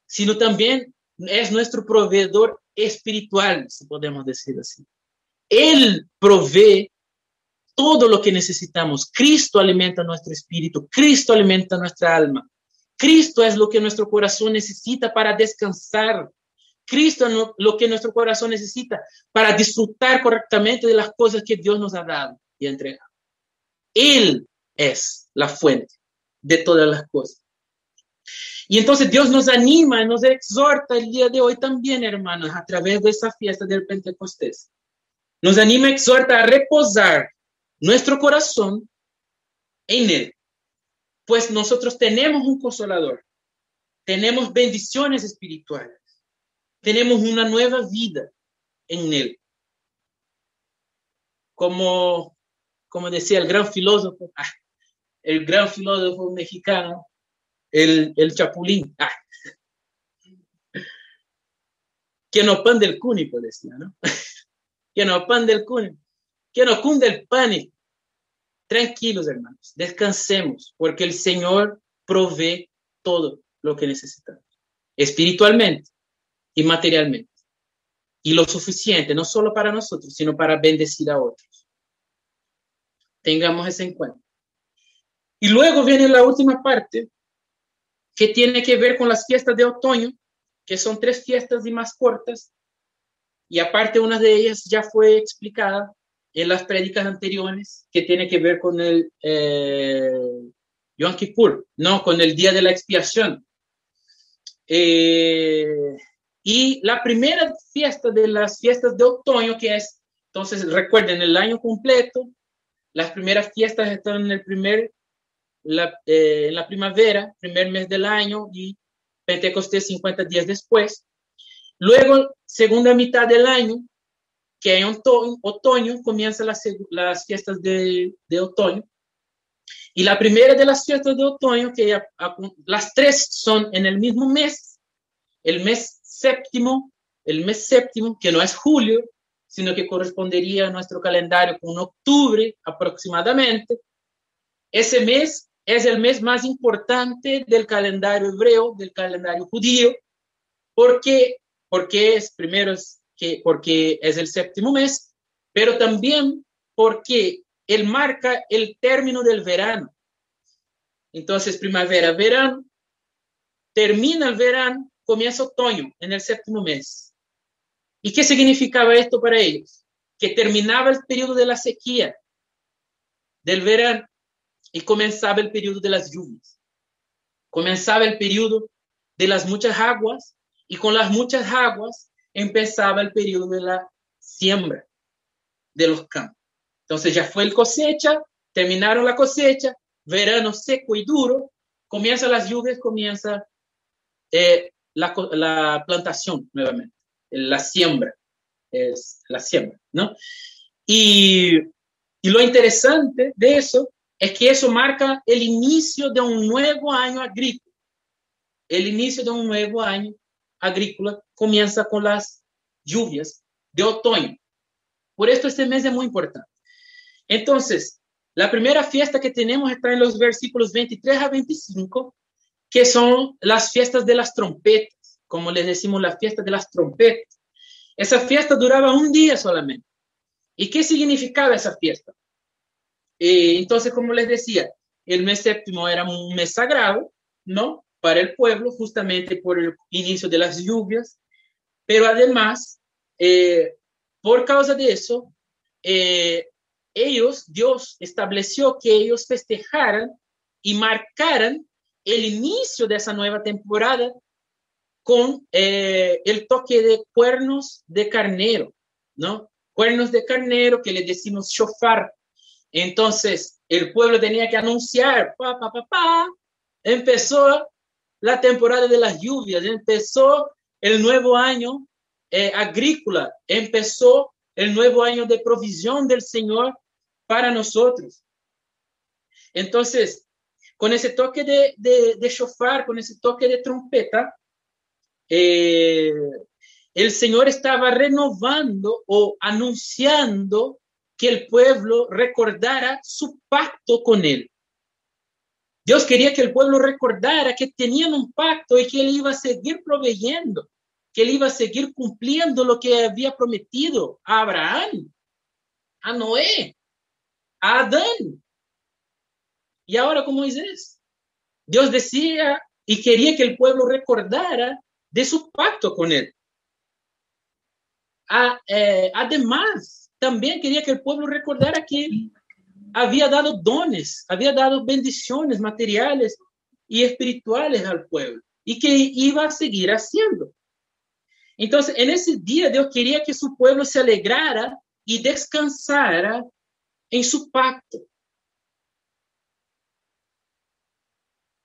sino también es nuestro proveedor espiritual, si podemos decir así. Él provee todo lo que necesitamos. Cristo alimenta nuestro espíritu, Cristo alimenta nuestra alma. Cristo es lo que nuestro corazón necesita para descansar. Cristo es lo que nuestro corazón necesita para disfrutar correctamente de las cosas que Dios nos ha dado y entregado. Él es la fuente de todas las cosas. Y entonces Dios nos anima, nos exhorta el día de hoy también, hermanos, a través de esa fiesta del Pentecostés. Nos anima, exhorta a reposar nuestro corazón en Él pues nosotros tenemos un consolador, tenemos bendiciones espirituales, tenemos una nueva vida en Él. Como, como decía el gran filósofo, ah, el gran filósofo mexicano, el, el Chapulín, ah, que no pan del cúnico, decía, ¿no? que no pan del cúnico, que no cunde el pánico, Tranquilos, hermanos, descansemos, porque el Señor provee todo lo que necesitamos, espiritualmente y materialmente. Y lo suficiente, no solo para nosotros, sino para bendecir a otros. Tengamos ese en cuenta. Y luego viene la última parte, que tiene que ver con las fiestas de otoño, que son tres fiestas y más cortas. Y aparte, una de ellas ya fue explicada en las prédicas anteriores que tiene que ver con el eh, Yom Kippur, no, con el día de la expiación. Eh, y la primera fiesta de las fiestas de otoño, que es, entonces recuerden, el año completo, las primeras fiestas están en el primer, la, eh, en la primavera, primer mes del año, y Pentecostés 50 días después. Luego, segunda mitad del año, que en otoño comienzan las, las fiestas de, de, otoño. Y la primera de las fiestas de otoño, que las tres son en el mismo mes, el mes séptimo el mes séptimo, que no es julio, sino que correspondería a nuestro calendario con octubre aproximadamente. Ese mes es el mes más importante del calendario hebreo, del calendario judío, porque, porque es primero que, porque es el séptimo mes, pero también porque él marca el término del verano. Entonces, primavera, verano, termina el verano, comienza otoño en el séptimo mes. ¿Y qué significaba esto para ellos? Que terminaba el periodo de la sequía del verano y comenzaba el periodo de las lluvias. Comenzaba el periodo de las muchas aguas y con las muchas aguas empezaba el periodo de la siembra de los campos. Entonces ya fue el cosecha, terminaron la cosecha, verano seco y duro, comienza las lluvias, comienza eh, la, la, plantación nuevamente, la siembra, es la siembra, ¿no? Y, y lo interesante de eso es que eso marca el inicio de un nuevo año agrícola. El inicio de un nuevo año agrícola comienza con las lluvias de otoño. Por esto este mes es muy importante. Entonces, la primera fiesta que tenemos está en los versículos 23 a 25, que son las fiestas de las trompetas, como les decimos, la fiesta de las trompetas. Esa fiesta duraba un día solamente. ¿Y qué significaba esa fiesta? Eh, entonces, como les decía, el mes séptimo era un mes sagrado, ¿no? Para el pueblo, justamente por el inicio de las lluvias, pero además, eh, por causa de eso, eh, ellos, Dios estableció que ellos festejaran y marcaran el inicio de esa nueva temporada con eh, el toque de cuernos de carnero, ¿no? Cuernos de carnero que le decimos shofar. Entonces, el pueblo tenía que anunciar, pa, pa, pa, pa, empezó la temporada de las lluvias, empezó el nuevo año eh, agrícola, empezó el nuevo año de provisión del Señor para nosotros. Entonces, con ese toque de, de, shofar, con ese toque de trompeta, eh, el Señor estaba renovando o anunciando que el pueblo recordara su pacto con Él. Dios quería que el pueblo recordara que tenían un pacto y que Él iba a seguir proveyendo, que Él iba a seguir cumpliendo lo que había prometido a Abraham, a Noé, a Adán y ahora con Moisés. Dios decía y quería que el pueblo recordara de su pacto con él. Eh, además, también quería que el pueblo recordara que había dado dones, había dado bendiciones materiales y espirituales al pueblo y que iba a seguir haciendo. Entonces, en ese día Dios quería que su pueblo se alegrara y descansara en su pacto.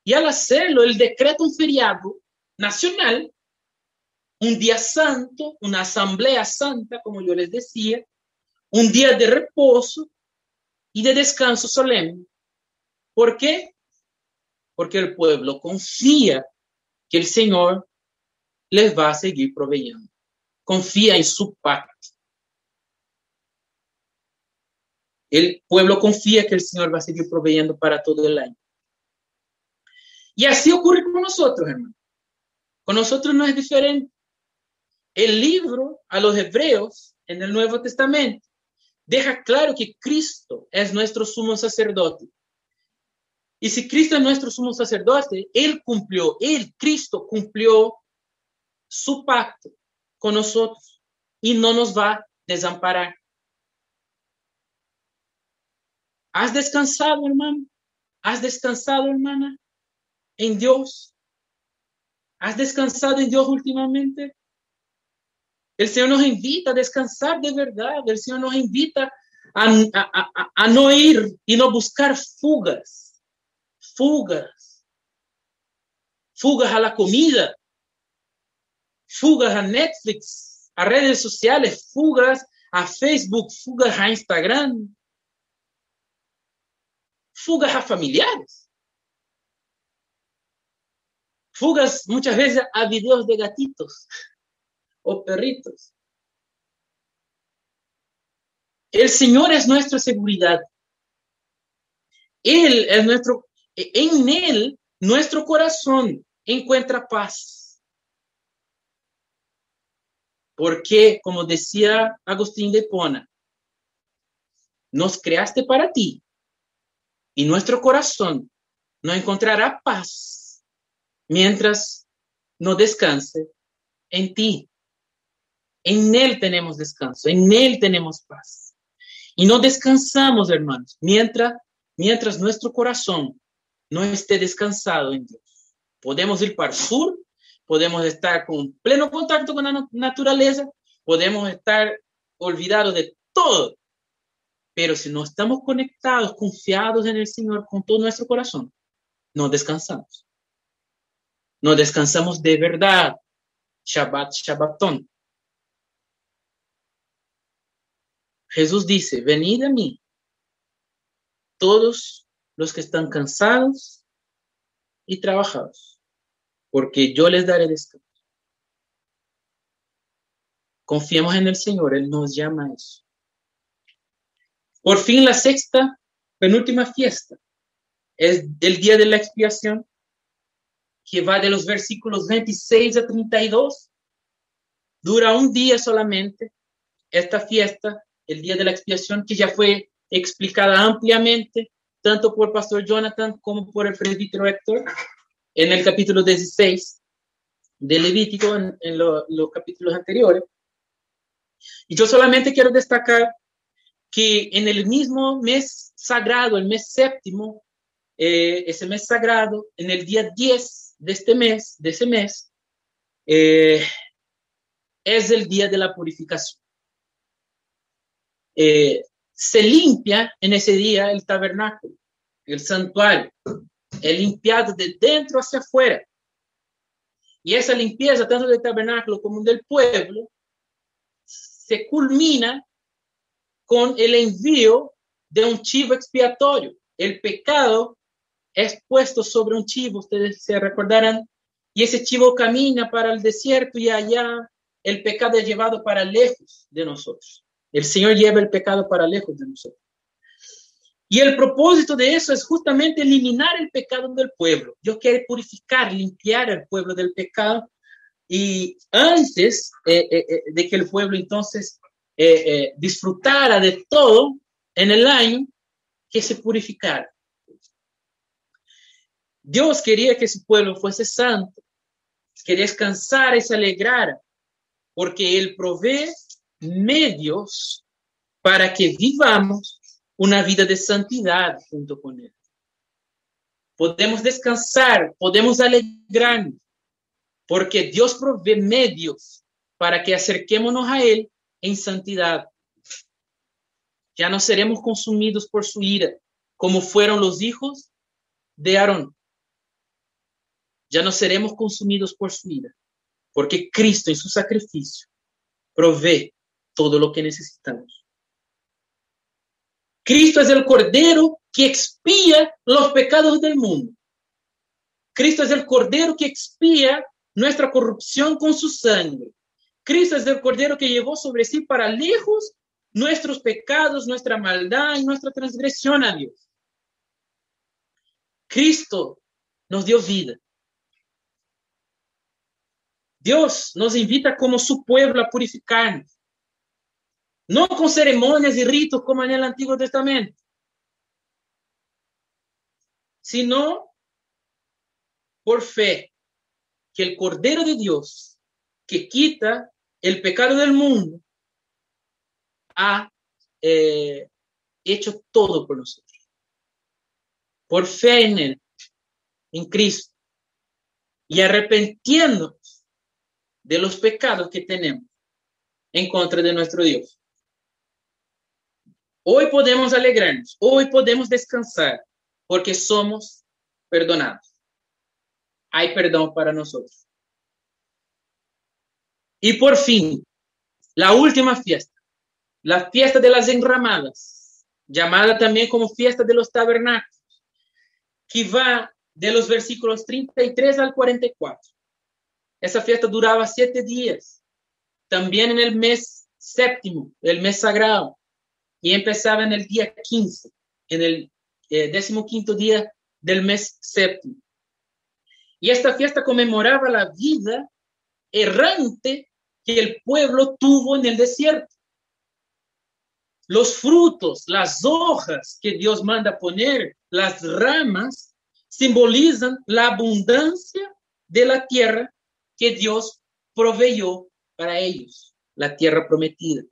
Y al hacerlo, él decreta un feriado nacional, un día santo, una asamblea santa, como yo les decía, un día de reposo y de descanso solemne. ¿Por qué? Porque el pueblo confía que el Señor les va a seguir proveyendo. Confía en su pacto. El pueblo confía que el Señor va a seguir proveyendo para todo el año. Y así ocurre con nosotros, hermano. Con nosotros no es diferente. El libro a los hebreos en el Nuevo Testamento deja claro que Cristo es nuestro sumo sacerdote. Y si Cristo es nuestro sumo sacerdote, Él cumplió, Él, Cristo, cumplió su pacto con nosotros y no nos va a desamparar. ¿Has descansado, hermano? ¿Has descansado, hermana? En Dios. ¿Has descansado en Dios últimamente? El Señor nos invita a descansar de verdad. El Señor nos invita a, no ir y no buscar fugas. Fugas. Fugas a la comida. Fugas a Netflix, a redes sociales, fugas a Facebook, fugas a Instagram, fugas a familiares, fugas muchas veces a videos de gatitos o perritos. El Señor es nuestra seguridad. Él es nuestro, en Él, nuestro corazón encuentra paz. Porque, como decía Agustín de Pona, nos creaste para ti y nuestro corazón no encontrará paz mientras no descanse en ti. En Él tenemos descanso, en Él tenemos paz. Y no descansamos, hermanos, mientras, mientras nuestro corazón no esté descansado en Dios. Podemos ir para el sur, podemos estar con pleno contacto con la naturaleza, podemos estar olvidados de todo, pero si no estamos conectados, confiados en el Señor con todo nuestro corazón, no descansamos. No descansamos de verdad. Shabbat, Shabbatón. Jesús dice, venid a mí, todos los que están cansados y trabajados, porque yo les daré descanso. Confiemos en el Señor, Él nos llama a eso. Por fin la sexta, penúltima fiesta, es el día de la expiación, que va de los versículos 26 a 32. Dura un día solamente esta fiesta, el día de la expiación, que ya fue explicada ampliamente, tanto por Pastor Jonathan como por el presbítero Héctor, en el capítulo 16 de Levítico, en, los capítulos anteriores. Y yo solamente quiero destacar que en el mismo mes sagrado, el mes séptimo, eh, ese mes sagrado, en el día 10 de este mes, de ese mes, eh, es el día de la purificación. Eh, se limpia en ese día el tabernáculo, el santuario, es limpiado de dentro hacia afuera. Y esa limpieza, tanto del tabernáculo como del pueblo, se culmina con el envío de un chivo expiatorio. El pecado es puesto sobre un chivo, ustedes se recordarán, y ese chivo camina para el desierto y allá el pecado es llevado para lejos de nosotros. El Señor lleva el pecado para lejos de nosotros. Y el propósito de eso es justamente eliminar el pecado del pueblo. Dios quiere purificar, limpiar al pueblo del pecado. Y antes eh, eh, eh, de que el pueblo entonces disfrutara de todo en el año, que se purificara. Dios quería que su pueblo fuese santo, que descansara y se alegrara, porque Él provee medios para que vivamos una vida de santidad junto con Él. Podemos descansar, podemos alegrarnos, porque Dios provee medios para que acerquémonos a Él en santidad. Ya no seremos consumidos por su ira, como fueron los hijos de Aarón ya no seremos consumidos por su ira, porque Cristo en su sacrificio provee todo lo que necesitamos. Cristo es el Cordero que expía los pecados del mundo. Cristo es el Cordero que expía nuestra corrupción con su sangre. Cristo es el Cordero que llevó sobre sí para lejos nuestros pecados, nuestra maldad y nuestra transgresión a Dios. Cristo nos dio vida. Dios nos invita como su pueblo a purificarnos. No con ceremonias y ritos como en el Antiguo Testamento, sino por fe que el Cordero de Dios, que quita el pecado del mundo, ha eh, hecho todo por nosotros. Por fe en Él, en Cristo, y arrepentiéndonos de los pecados que tenemos en contra de nuestro Dios. Hoy podemos alegrarnos, hoy podemos descansar, porque somos perdonados. Hay perdón para nosotros. Y por fin, la última fiesta, la fiesta de las enramadas, llamada también como fiesta de los tabernáculos, que va de los versículos 33 al 44. Esa fiesta duraba siete días. también en el mes séptimo, el mes sagrado, y empezaba en el día 15, en el eh, décimo quinto día del mes séptimo. Y esta fiesta conmemoraba la vida errante que el pueblo tuvo en el desierto. Los frutos, las hojas que Dios manda poner, las ramas, simbolizan la abundancia de la tierra que Dios proveyó para ellos, la tierra prometida.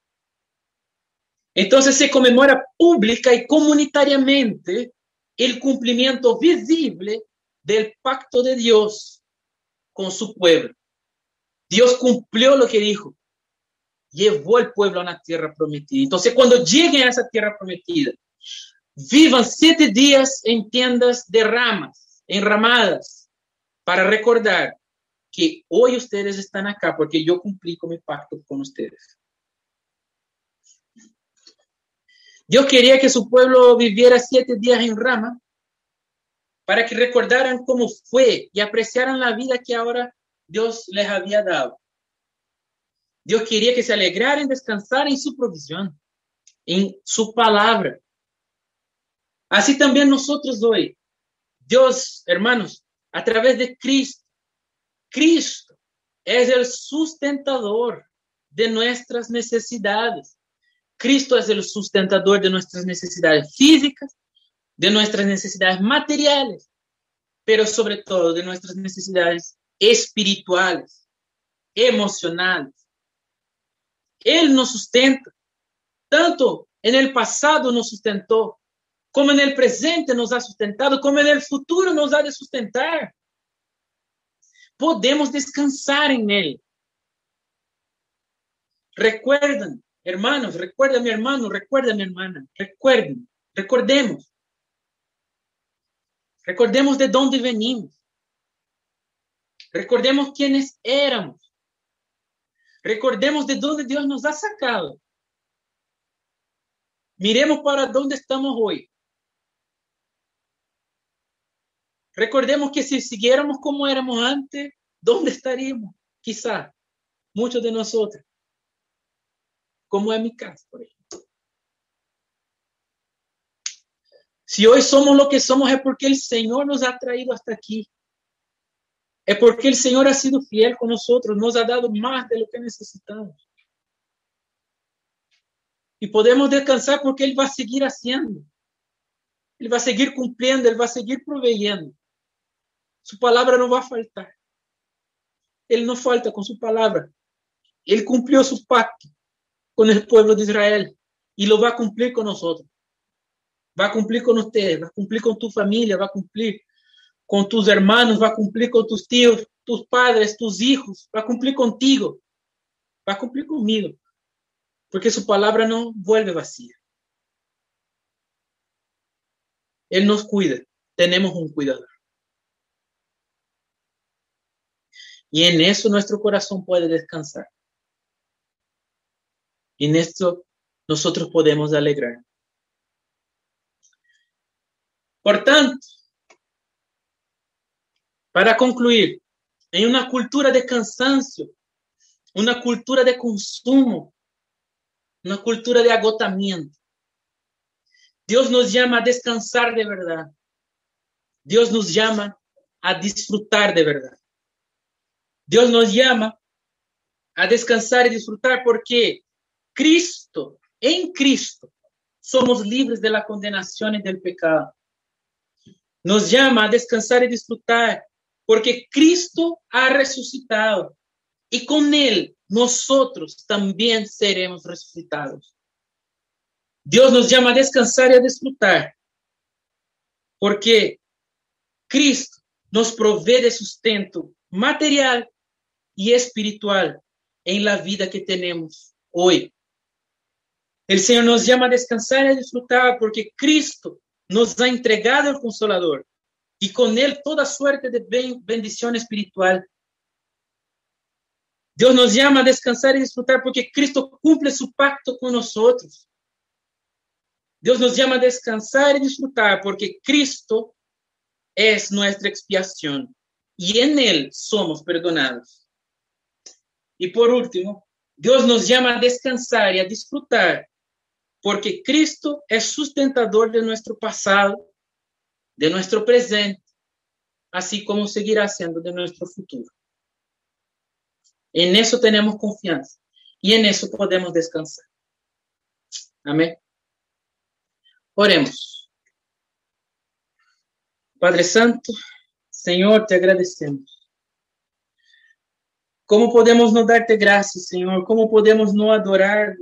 Entonces se conmemora pública y comunitariamente el cumplimiento visible del pacto de Dios con su pueblo. Dios cumplió lo que dijo. Llevó el pueblo a una tierra prometida. Entonces, cuando lleguen a esa tierra prometida, vivan siete días en tiendas de ramas, enramadas, para recordar que hoy ustedes están acá porque yo cumplí con mi pacto con ustedes. Dios quería que su pueblo viviera siete días en rama para que recordaran cómo fue y apreciaran la vida que ahora Dios les había dado. Dios quería que se alegraran, descansaran en su provisión, en su palabra. Así también nosotros hoy, Dios, hermanos, a través de Cristo, Cristo es el sustentador de nuestras necesidades. Cristo es el sustentador de nuestras necesidades físicas, de nuestras necesidades materiales, pero sobre todo de nuestras necesidades espirituales, emocionales. Él nos sustenta, tanto en el pasado nos sustentó, como en el presente nos ha sustentado, como en el futuro nos ha de sustentar podemos descansar en Él. Recuerden, hermanos, recuerda mi hermano, recuerda mi hermana, recuerden, recordemos. Recordemos de dónde venimos. Recordemos quiénes éramos. Recordemos de dónde Dios nos ha sacado. Miremos para dónde estamos hoy. Recordemos que si siguiéramos como éramos antes, ¿dónde estaríamos? Quizá muchos de nosotros, como en mi caso, por ejemplo. Si hoy somos lo que somos es porque el Señor nos ha traído hasta aquí. Es porque el Señor ha sido fiel con nosotros, nos ha dado más de lo que necesitamos. Y podemos descansar porque Él va a seguir haciendo. Él va a seguir cumpliendo, Él va a seguir proveyendo. Su palabra no va a faltar. Él no falta con su palabra. Él cumplió su pacto con el pueblo de Israel y lo va a cumplir con nosotros. Va a cumplir con ustedes, va a cumplir con tu familia, va a cumplir con tus hermanos, va a cumplir con tus tíos, tus padres, tus hijos, va a cumplir contigo, va a cumplir conmigo, porque su palabra no vuelve vacía. Él nos cuida, tenemos un cuidador. Y en eso nuestro corazón puede descansar. En esto nosotros podemos alegrar. Por tanto, para concluir, en una cultura de cansancio, una cultura de consumo, una cultura de agotamiento, Dios nos llama a descansar de verdad. Dios nos llama a disfrutar de verdad. Dios nos llama a descansar y disfrutar porque Cristo, en Cristo, somos libres de la condenación y del pecado. Nos llama a descansar y disfrutar porque Cristo ha resucitado y con Él nosotros también seremos resucitados. Dios nos llama a descansar y a disfrutar porque Cristo nos provee de sustento material y espiritual en la vida que tenemos hoy. El Señor nos llama a descansar y disfrutar porque Cristo nos ha entregado el consolador y con él toda suerte de bendición espiritual. Dios nos llama a descansar y disfrutar porque Cristo cumple su pacto con nosotros. Dios nos llama a descansar y disfrutar porque Cristo es nuestra expiación y en Él somos perdonados. Y por último, Dios nos llama a descansar y a disfrutar, porque Cristo es sustentador de nuestro pasado, de nuestro presente, así como seguirá siendo de nuestro futuro. En eso tenemos confianza y en eso podemos descansar. Amén. Oremos. Padre Santo, Señor, te agradecemos. ¿Cómo podemos no darte gracias, Señor? ¿Cómo podemos no adorar?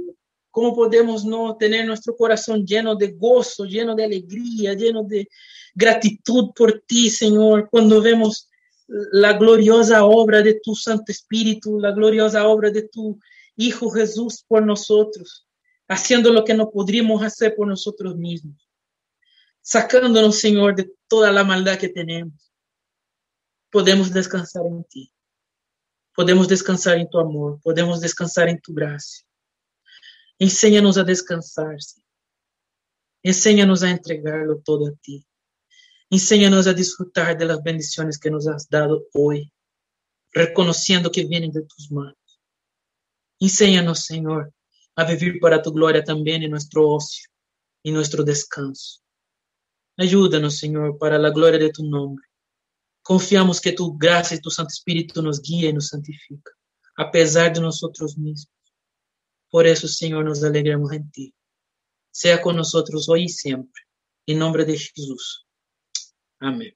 ¿Cómo podemos no tener nuestro corazón lleno de gozo, lleno de alegría, lleno de gratitud por ti, Señor, cuando vemos la gloriosa obra de tu Santo Espíritu, la gloriosa obra de tu Hijo Jesús por nosotros, haciendo lo que no podríamos hacer por nosotros mismos, sacándonos, Señor, de toda la maldad que tenemos. Podemos descansar en ti. Podemos descansar em tu amor, podemos descansar em tu graça. Ensina-nos a descansar, Senhor. Ensina-nos a entregar-lo todo a ti. Ensina-nos a disfrutar das bendições que nos has dado hoje, reconhecendo que vêm de tus manos. Ensina-nos, Senhor, a viver para tu glória também em nosso ócio, em nosso descanso. Ajuda-nos, Senhor, para a glória de tu nome. Confiamos que tu graça e tu Santo Espírito nos guia e nos santifica, apesar de nós mesmos. Por isso, Senhor, nos alegramos em ti. Seja nós hoje e sempre. Em nome de Jesus. Amém.